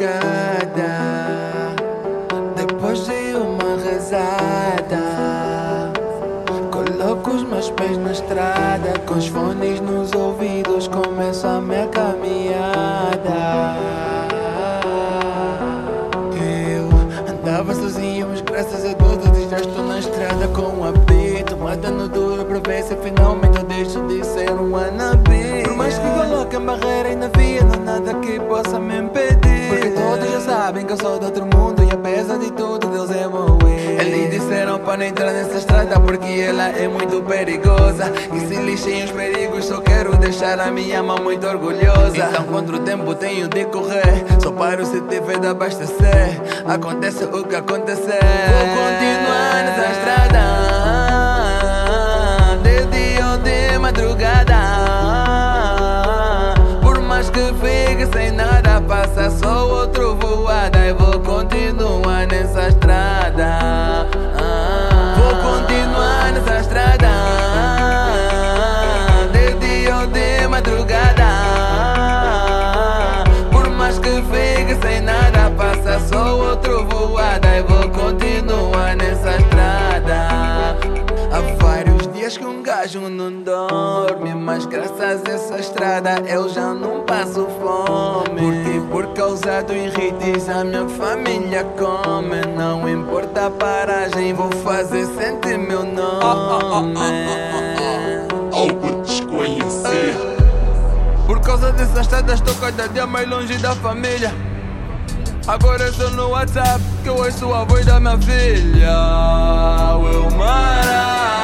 madrugada, depois de uma rezada, coloco os meus pés na estrada, com os fones nos ouvidos, começo a minha caminhada. Eu andava sozinho, mas graças a Deus estou na estrada com um apito, matando duro pra ver se finalmente eu deixo de ser um anabi. Por mais que coloquem barreira, ainda via, não há nada que possa me sabem que eu sou de outro mundo e apesar de tudo, Deus é meu Eles disseram para não entrar nessa estrada porque ela é muito perigosa. E se lixem os perigos, só quero deixar a minha mãe muito orgulhosa. Então, contra o tempo, tenho de correr. Só paro se tiver de abastecer. Acontece o que acontecer. Vou continuar nessa estrada. De dia ou de madrugada. Vou continuar nessa estrada. Vou continuar nessa estrada. De dia ou de madrugada. Por mais que fique sem nada, passa só outro voada. E vou continuar nessa estrada. Há vários dias que um gajo não dorme, mas graças a essa estrada eu já não passo fome. Porque por causa do irritis a minha família come. Não importa a paragem, vou fazer sentir meu nome. Algo desconhecer. Por causa dessa estrada estou cada dia mais longe da família. Agora estou no WhatsApp que eu ouço a voz da minha filha. Wilmara.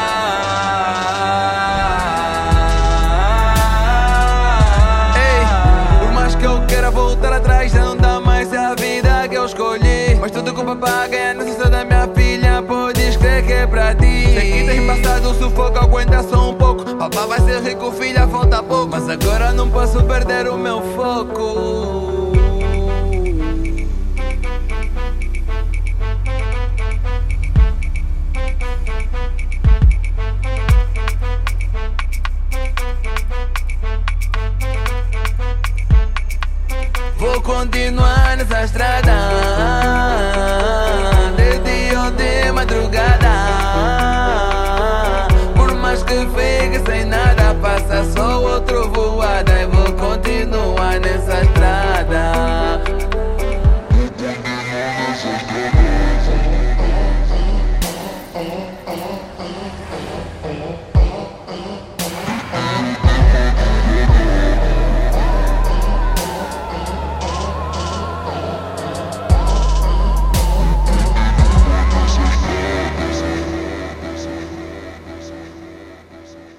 Ganha nessa estrada, minha filha. Podes crer que é pra ti. Sei que tens passado o sufoco, aguenta só um pouco. Papá vai ser rico, filha, falta pouco. Mas agora não posso perder o meu foco. Continuar selfie